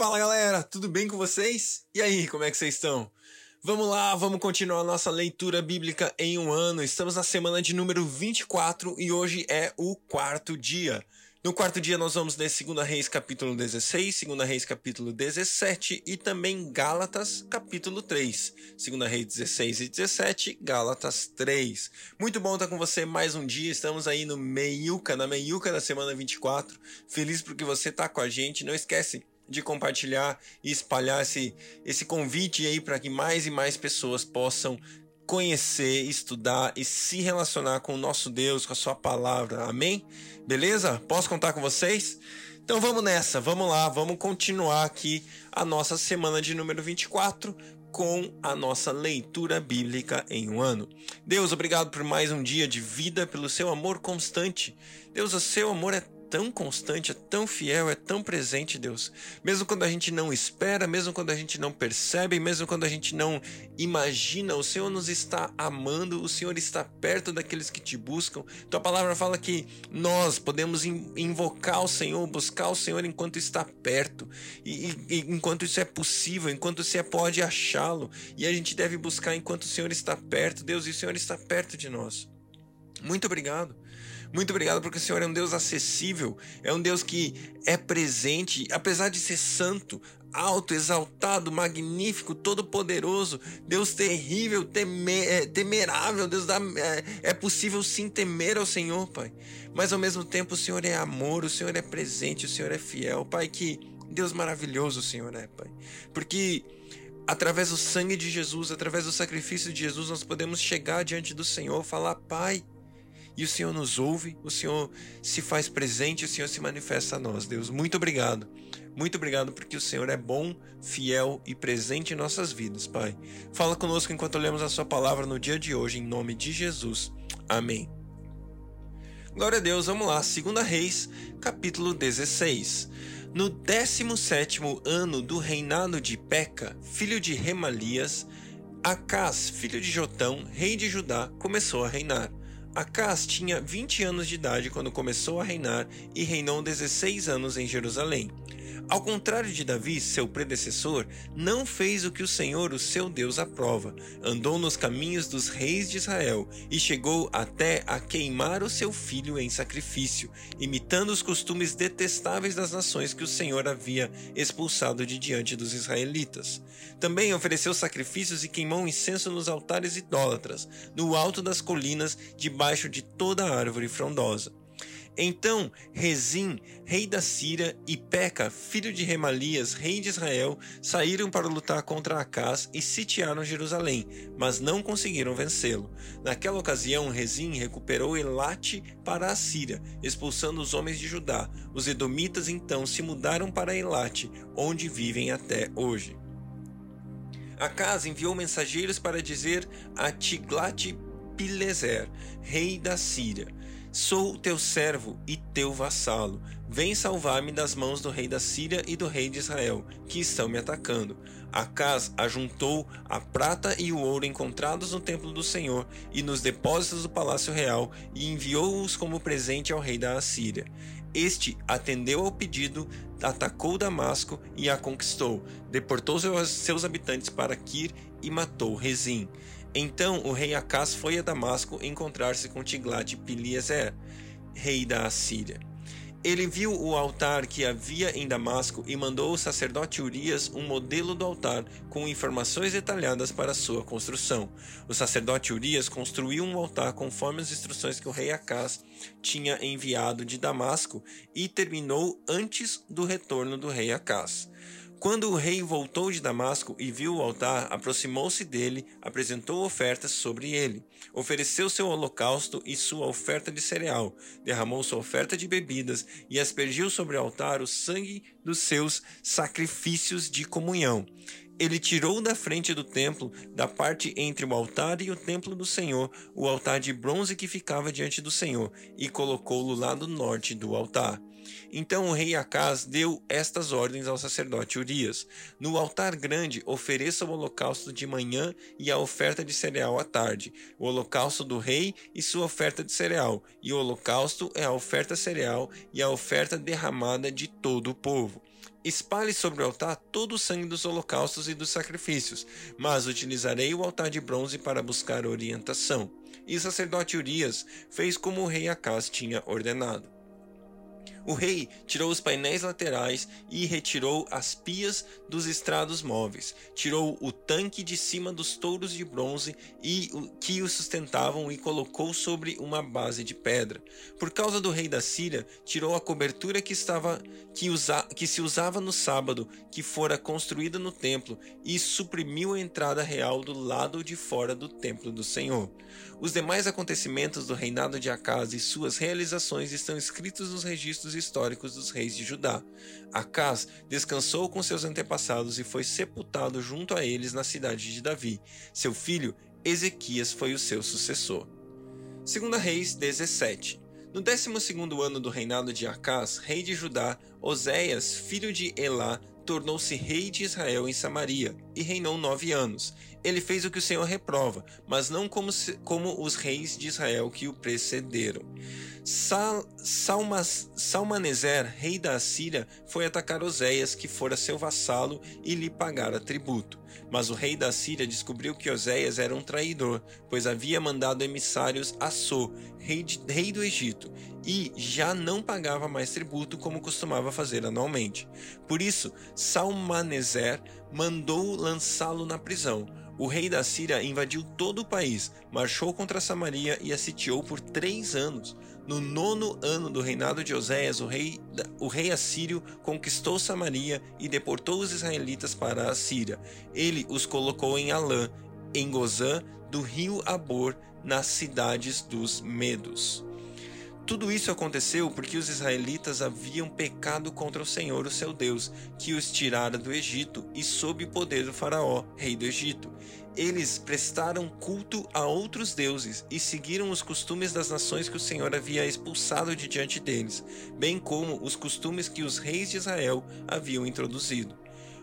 Fala galera, tudo bem com vocês? E aí, como é que vocês estão? Vamos lá, vamos continuar nossa leitura bíblica em um ano. Estamos na semana de número 24 e hoje é o quarto dia. No quarto dia nós vamos ler 2 Reis capítulo 16, 2 Reis capítulo 17 e também Gálatas capítulo 3. 2 Reis 16 e 17, Gálatas 3. Muito bom estar com você mais um dia, estamos aí no meiuca, na meiuca da semana 24. Feliz porque você está com a gente, não esquece de compartilhar e espalhar esse, esse convite aí para que mais e mais pessoas possam conhecer, estudar e se relacionar com o nosso Deus, com a sua palavra. Amém? Beleza? Posso contar com vocês? Então vamos nessa, vamos lá, vamos continuar aqui a nossa semana de número 24 com a nossa leitura bíblica em um ano. Deus, obrigado por mais um dia de vida, pelo seu amor constante. Deus, o seu amor é tão constante, é tão fiel, é tão presente, Deus. Mesmo quando a gente não espera, mesmo quando a gente não percebe, mesmo quando a gente não imagina, o Senhor nos está amando, o Senhor está perto daqueles que te buscam. Tua palavra fala que nós podemos invocar o Senhor, buscar o Senhor enquanto está perto, e, e enquanto isso é possível, enquanto você pode achá-lo, e a gente deve buscar enquanto o Senhor está perto, Deus, e o Senhor está perto de nós. Muito obrigado. Muito obrigado porque o Senhor é um Deus acessível, é um Deus que é presente, apesar de ser santo, alto, exaltado, magnífico, todo-poderoso, Deus terrível, é, temerável, Deus dá, é, é possível sim temer ao Senhor, Pai. Mas ao mesmo tempo o Senhor é amor, o Senhor é presente, o Senhor é fiel, Pai. Que Deus maravilhoso o Senhor é, Pai. Porque através do sangue de Jesus, através do sacrifício de Jesus, nós podemos chegar diante do Senhor, falar, Pai e o Senhor nos ouve, o Senhor se faz presente, o Senhor se manifesta a nós. Deus, muito obrigado. Muito obrigado porque o Senhor é bom, fiel e presente em nossas vidas, Pai. Fala conosco enquanto lemos a Sua palavra no dia de hoje, em nome de Jesus. Amém. Glória a Deus, vamos lá. 2 Reis, capítulo 16. No 17 ano do reinado de Peca, filho de Remalias, Acás, filho de Jotão, rei de Judá, começou a reinar. Acas tinha 20 anos de idade quando começou a reinar e reinou 16 anos em Jerusalém. Ao contrário de Davi, seu predecessor, não fez o que o Senhor, o seu Deus, aprova. Andou nos caminhos dos reis de Israel e chegou até a queimar o seu filho em sacrifício, imitando os costumes detestáveis das nações que o Senhor havia expulsado de diante dos israelitas. Também ofereceu sacrifícios e queimou incenso nos altares idólatras, no alto das colinas, debaixo de toda árvore frondosa. Então Rezim, rei da Síria, e Peca, filho de Remalias, rei de Israel, saíram para lutar contra Acás e sitiaram Jerusalém, mas não conseguiram vencê-lo. Naquela ocasião, Rezim recuperou Elate para a Síria, expulsando os homens de Judá. Os edomitas então se mudaram para Elate, onde vivem até hoje. Acas enviou mensageiros para dizer a Tiglat-Pileser, rei da Síria: Sou teu servo e teu vassalo. Vem salvar-me das mãos do rei da Síria e do rei de Israel, que estão me atacando. Acas ajuntou a prata e o ouro encontrados no templo do Senhor e nos depósitos do palácio real e enviou-os como presente ao rei da Assíria. Este atendeu ao pedido, atacou Damasco e a conquistou, deportou seus habitantes para Kir e matou Rezim. Então o rei Acás foi a Damasco encontrar-se com Tiglat-Pileser, rei da Assíria. Ele viu o altar que havia em Damasco e mandou o sacerdote Urias um modelo do altar com informações detalhadas para sua construção. O sacerdote Urias construiu um altar conforme as instruções que o rei Acás tinha enviado de Damasco e terminou antes do retorno do rei Acás. Quando o rei voltou de Damasco e viu o altar, aproximou-se dele, apresentou ofertas sobre ele, ofereceu seu holocausto e sua oferta de cereal, derramou sua oferta de bebidas e aspergiu sobre o altar o sangue dos seus sacrifícios de comunhão. Ele tirou da frente do templo, da parte entre o altar e o templo do Senhor, o altar de bronze que ficava diante do Senhor, e colocou-o lá do norte do altar. Então o rei Acás deu estas ordens ao sacerdote Urias: No altar grande ofereça o holocausto de manhã e a oferta de cereal à tarde, o holocausto do rei e sua oferta de cereal, e o holocausto é a oferta cereal e a oferta derramada de todo o povo. Espalhe sobre o altar todo o sangue dos holocaustos e dos sacrifícios, mas utilizarei o altar de bronze para buscar orientação. E o sacerdote Urias fez como o rei Acas tinha ordenado. O rei tirou os painéis laterais e retirou as pias dos estrados móveis. Tirou o tanque de cima dos touros de bronze e que o sustentavam e colocou sobre uma base de pedra. Por causa do rei da Síria, tirou a cobertura que estava que, usa, que se usava no sábado, que fora construída no templo, e suprimiu a entrada real do lado de fora do templo do Senhor. Os demais acontecimentos do reinado de Acas e suas realizações estão escritos nos registros históricos dos reis de Judá. Acas descansou com seus antepassados e foi sepultado junto a eles na cidade de Davi. Seu filho Ezequias foi o seu sucessor. 2 Reis 17 no 12 ano do reinado de Acas, rei de Judá, Oséias, filho de Elá, tornou-se rei de Israel em Samaria e reinou nove anos. Ele fez o que o Senhor reprova, mas não como, se, como os reis de Israel que o precederam. Sal, Salmas, Salmaneser, rei da Assíria, foi atacar Oséias, que fora seu vassalo, e lhe pagara tributo. Mas o rei da Síria descobriu que Oséias era um traidor, pois havia mandado emissários a So, rei, de, rei do Egito, e já não pagava mais tributo como costumava fazer anualmente. Por isso, Salmaneser mandou lançá-lo na prisão. O rei da Síria invadiu todo o país, marchou contra Samaria e a sitiou por três anos. No nono ano do reinado de Oséias, o rei, o rei assírio conquistou Samaria e deportou os israelitas para a Síria. Ele os colocou em Alã, em Gozã, do rio Abor, nas cidades dos Medos. Tudo isso aconteceu porque os israelitas haviam pecado contra o Senhor, o seu Deus, que os tirara do Egito e sob o poder do Faraó, rei do Egito. Eles prestaram culto a outros deuses e seguiram os costumes das nações que o Senhor havia expulsado de diante deles, bem como os costumes que os reis de Israel haviam introduzido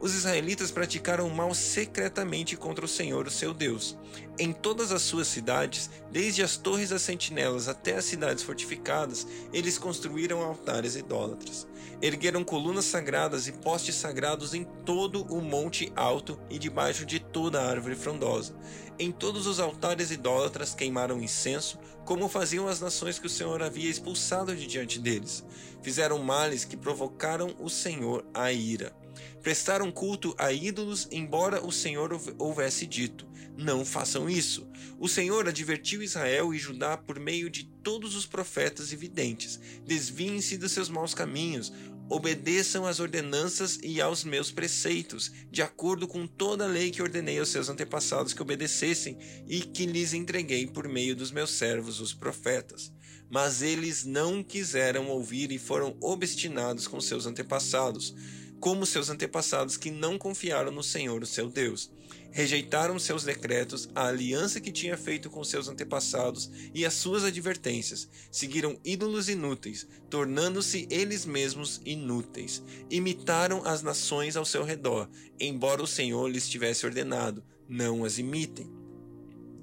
os israelitas praticaram mal secretamente contra o Senhor, o seu Deus. Em todas as suas cidades, desde as torres das sentinelas até as cidades fortificadas, eles construíram altares idólatras. Ergueram colunas sagradas e postes sagrados em todo o monte alto e debaixo de toda a árvore frondosa. Em todos os altares idólatras queimaram incenso, como faziam as nações que o Senhor havia expulsado de diante deles. Fizeram males que provocaram o Senhor a ira. Prestaram culto a ídolos, embora o Senhor houvesse dito: Não façam isso. O Senhor advertiu Israel e Judá por meio de todos os profetas e videntes: Desviem-se dos seus maus caminhos, obedeçam às ordenanças e aos meus preceitos, de acordo com toda a lei que ordenei aos seus antepassados que obedecessem e que lhes entreguei por meio dos meus servos, os profetas. Mas eles não quiseram ouvir e foram obstinados com seus antepassados como seus antepassados que não confiaram no Senhor, o seu Deus. Rejeitaram seus decretos, a aliança que tinha feito com seus antepassados e as suas advertências. Seguiram ídolos inúteis, tornando-se eles mesmos inúteis. Imitaram as nações ao seu redor, embora o Senhor lhes tivesse ordenado: não as imitem.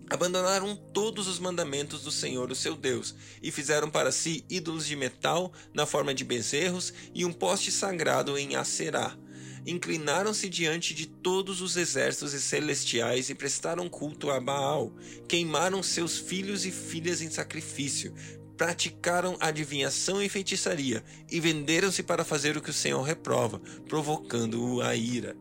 Abandonaram todos os mandamentos do Senhor, o seu Deus, e fizeram para si ídolos de metal na forma de bezerros e um poste sagrado em Acerá. Inclinaram-se diante de todos os exércitos celestiais e prestaram culto a Baal. Queimaram seus filhos e filhas em sacrifício. Praticaram adivinhação e feitiçaria e venderam-se para fazer o que o Senhor reprova, provocando-o a ira.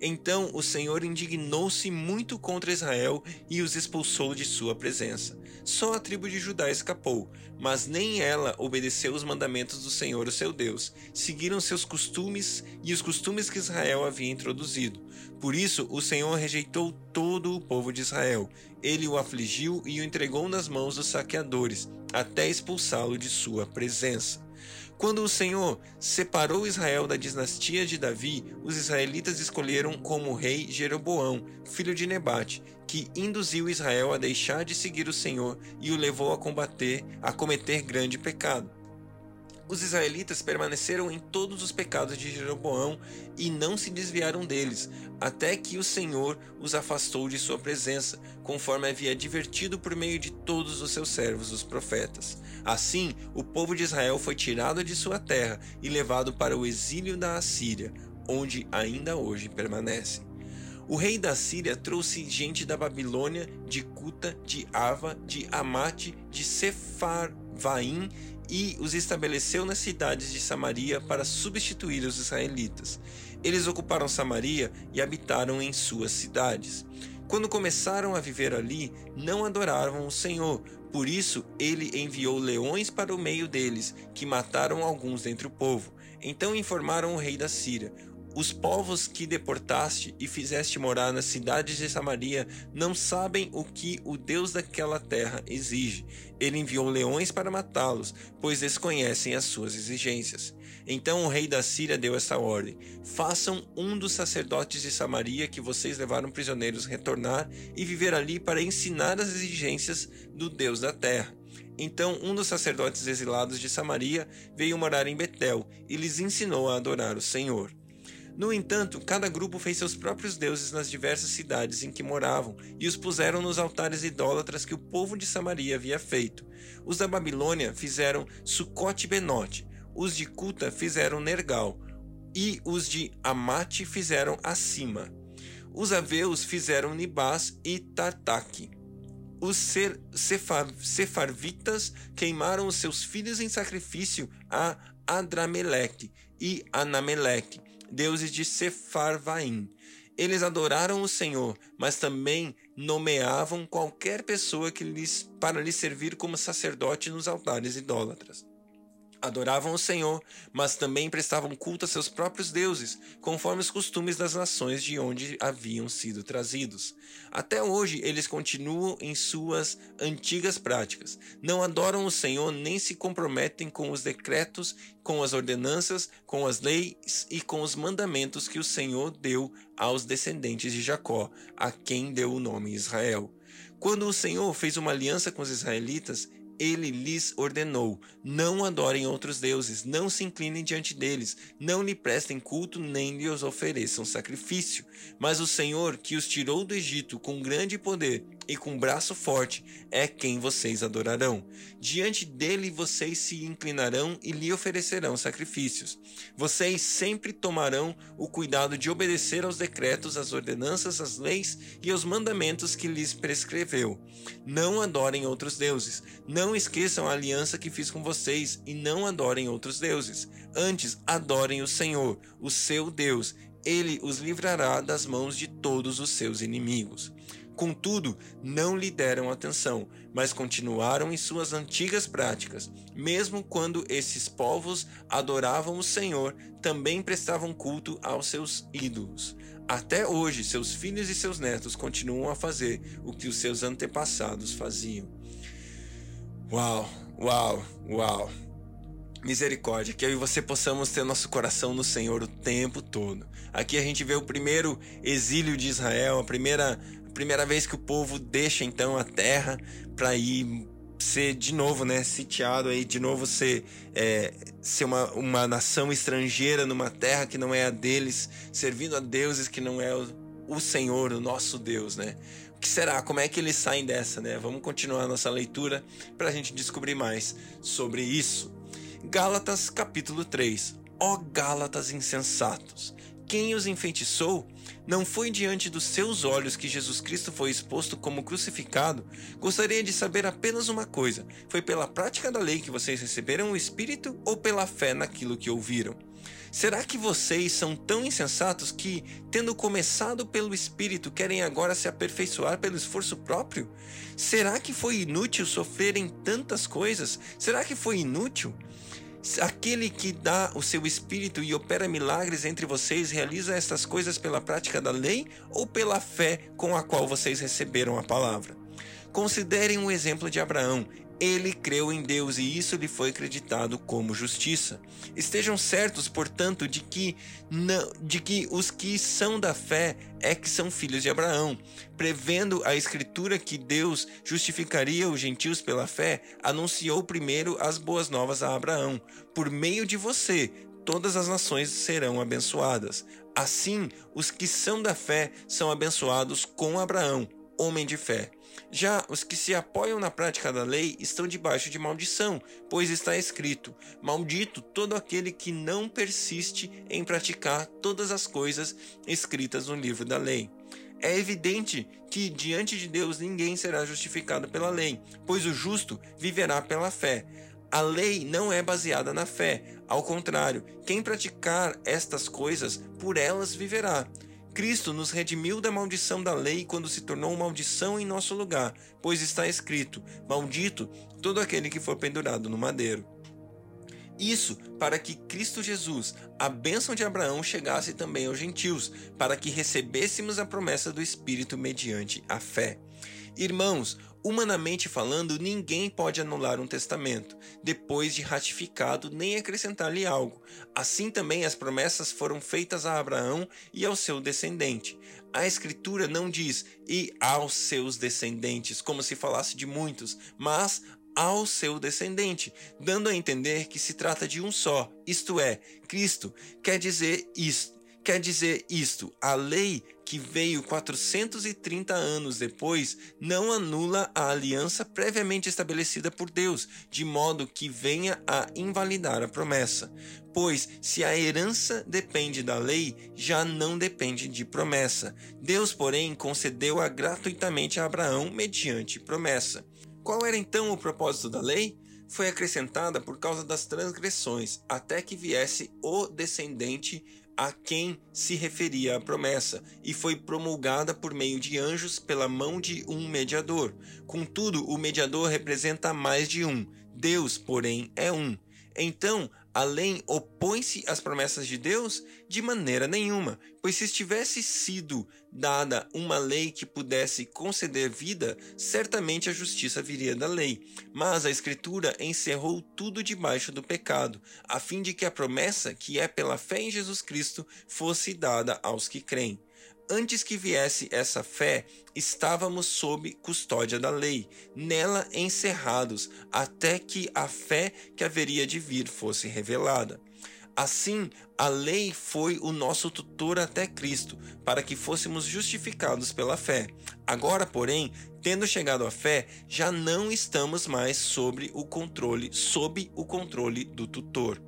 Então o Senhor indignou-se muito contra Israel e os expulsou de sua presença. Só a tribo de Judá escapou, mas nem ela obedeceu os mandamentos do Senhor, o seu Deus. Seguiram seus costumes e os costumes que Israel havia introduzido. Por isso o Senhor rejeitou todo o povo de Israel. Ele o afligiu e o entregou nas mãos dos saqueadores, até expulsá-lo de sua presença. Quando o Senhor separou Israel da dinastia de Davi, os israelitas escolheram como rei Jeroboão, filho de Nebate, que induziu Israel a deixar de seguir o Senhor e o levou a combater, a cometer grande pecado. Os israelitas permaneceram em todos os pecados de Jeroboão e não se desviaram deles, até que o Senhor os afastou de sua presença, conforme havia advertido por meio de todos os seus servos, os profetas. Assim, o povo de Israel foi tirado de sua terra e levado para o exílio da Assíria. onde ainda hoje permanece. O rei da Síria trouxe gente da Babilônia, de Cuta, de Ava, de Amate, de Sefarvaim e os estabeleceu nas cidades de Samaria para substituir os israelitas. Eles ocuparam Samaria e habitaram em suas cidades. Quando começaram a viver ali, não adoravam o Senhor. Por isso, ele enviou leões para o meio deles, que mataram alguns dentre o povo. Então informaram o rei da Síria: os povos que deportaste e fizeste morar nas cidades de Samaria não sabem o que o Deus daquela terra exige. Ele enviou leões para matá-los, pois desconhecem as suas exigências. Então o rei da Síria deu essa ordem: Façam um dos sacerdotes de Samaria que vocês levaram prisioneiros retornar e viver ali para ensinar as exigências do Deus da terra. Então um dos sacerdotes exilados de Samaria veio morar em Betel e lhes ensinou a adorar o Senhor. No entanto, cada grupo fez seus próprios deuses nas diversas cidades em que moravam e os puseram nos altares idólatras que o povo de Samaria havia feito. Os da Babilônia fizeram Sucote Benote, os de Cuta fizeram Nergal e os de Amate fizeram Acima. Os aveus fizeram Nibás e Tartaque. Os Sefar, Sefarvitas queimaram os seus filhos em sacrifício a Adrameleque e Anameleque deuses de Sefarvaim. Eles adoraram o Senhor, mas também nomeavam qualquer pessoa que lhes, para lhes servir como sacerdote nos altares idólatras adoravam o Senhor, mas também prestavam culto a seus próprios deuses, conforme os costumes das nações de onde haviam sido trazidos. Até hoje eles continuam em suas antigas práticas. Não adoram o Senhor nem se comprometem com os decretos, com as ordenanças, com as leis e com os mandamentos que o Senhor deu aos descendentes de Jacó, a quem deu o nome Israel. Quando o Senhor fez uma aliança com os israelitas, ele lhes ordenou: não adorem outros deuses, não se inclinem diante deles, não lhe prestem culto, nem lhes ofereçam sacrifício. Mas o Senhor, que os tirou do Egito com grande poder e com braço forte, é quem vocês adorarão. Diante dele vocês se inclinarão e lhe oferecerão sacrifícios. Vocês sempre tomarão o cuidado de obedecer aos decretos, às ordenanças, às leis e aos mandamentos que lhes prescreveu. Não adorem outros deuses. Não esqueçam a aliança que fiz com vocês e não adorem outros deuses. Antes, adorem o Senhor, o seu Deus. Ele os livrará das mãos de todos os seus inimigos. Contudo, não lhe deram atenção, mas continuaram em suas antigas práticas. Mesmo quando esses povos adoravam o Senhor, também prestavam culto aos seus ídolos. Até hoje, seus filhos e seus netos continuam a fazer o que os seus antepassados faziam. Uau, uau, uau. Misericórdia, que eu e você possamos ter nosso coração no Senhor o tempo todo. Aqui a gente vê o primeiro exílio de Israel, a primeira primeira vez que o povo deixa então a terra para ir ser de novo, né, sitiado aí, de novo ser, é, ser uma, uma nação estrangeira numa terra que não é a deles, servindo a deuses que não é o, o Senhor, o nosso Deus, né? O que será? Como é que eles saem dessa, né? Vamos continuar nossa leitura para a gente descobrir mais sobre isso. Gálatas capítulo 3. Ó Gálatas insensatos, quem os enfeitiçou? Não foi diante dos seus olhos que Jesus Cristo foi exposto como crucificado? Gostaria de saber apenas uma coisa: foi pela prática da lei que vocês receberam o Espírito ou pela fé naquilo que ouviram? Será que vocês são tão insensatos que, tendo começado pelo Espírito, querem agora se aperfeiçoar pelo esforço próprio? Será que foi inútil sofrerem tantas coisas? Será que foi inútil? Aquele que dá o seu espírito e opera milagres entre vocês realiza estas coisas pela prática da lei ou pela fé com a qual vocês receberam a palavra? Considerem o exemplo de Abraão. Ele creu em Deus e isso lhe foi acreditado como justiça. Estejam certos, portanto, de que, não, de que os que são da fé é que são filhos de Abraão. Prevendo a Escritura que Deus justificaria os gentios pela fé, anunciou primeiro as boas novas a Abraão. Por meio de você, todas as nações serão abençoadas. Assim, os que são da fé são abençoados com Abraão homem de fé. Já os que se apoiam na prática da lei estão debaixo de maldição, pois está escrito: Maldito todo aquele que não persiste em praticar todas as coisas escritas no livro da lei. É evidente que diante de Deus ninguém será justificado pela lei, pois o justo viverá pela fé. A lei não é baseada na fé, ao contrário, quem praticar estas coisas, por elas viverá. Cristo nos redimiu da maldição da lei quando se tornou maldição em nosso lugar, pois está escrito: Maldito todo aquele que for pendurado no madeiro. Isso para que Cristo Jesus, a bênção de Abraão, chegasse também aos gentios, para que recebêssemos a promessa do Espírito mediante a fé. Irmãos, humanamente falando, ninguém pode anular um testamento, depois de ratificado, nem acrescentar-lhe algo. Assim também as promessas foram feitas a Abraão e ao seu descendente. A Escritura não diz e aos seus descendentes, como se falasse de muitos, mas ao seu descendente, dando a entender que se trata de um só, isto é, Cristo. Quer dizer isto, quer dizer isto, a lei que veio 430 anos depois não anula a aliança previamente estabelecida por Deus, de modo que venha a invalidar a promessa. Pois, se a herança depende da lei, já não depende de promessa. Deus, porém, concedeu-a gratuitamente a Abraão mediante promessa. Qual era então o propósito da lei? Foi acrescentada por causa das transgressões, até que viesse o descendente a quem se referia a promessa, e foi promulgada por meio de anjos pela mão de um mediador. Contudo, o mediador representa mais de um, Deus, porém, é um. Então, a lei opõe-se às promessas de Deus? De maneira nenhuma, pois se tivesse sido dada uma lei que pudesse conceder vida, certamente a justiça viria da lei. Mas a Escritura encerrou tudo debaixo do pecado, a fim de que a promessa, que é pela fé em Jesus Cristo, fosse dada aos que creem antes que viesse essa fé, estávamos sob custódia da lei, nela encerrados, até que a fé que haveria de vir fosse revelada. Assim, a lei foi o nosso tutor até Cristo, para que fôssemos justificados pela fé. Agora, porém, tendo chegado à fé, já não estamos mais sobre o controle, sob o controle do tutor.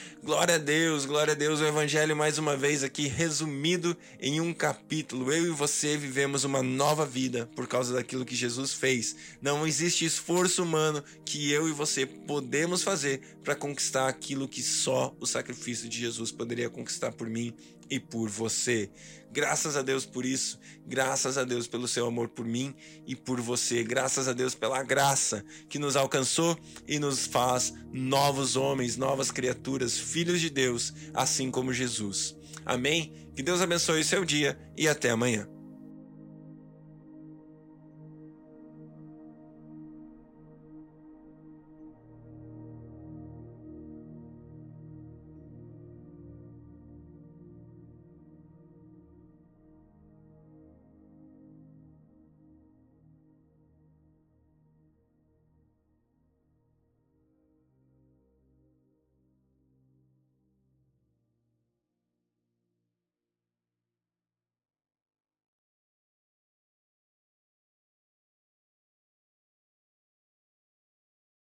Glória a Deus, glória a Deus. O Evangelho, mais uma vez, aqui resumido em um capítulo. Eu e você vivemos uma nova vida por causa daquilo que Jesus fez. Não existe esforço humano que eu e você podemos fazer para conquistar aquilo que só o sacrifício de Jesus poderia conquistar por mim e por você. Graças a Deus por isso, graças a Deus pelo seu amor por mim e por você, graças a Deus pela graça que nos alcançou e nos faz novos homens, novas criaturas, filhos de Deus, assim como Jesus. Amém? Que Deus abençoe o seu dia e até amanhã.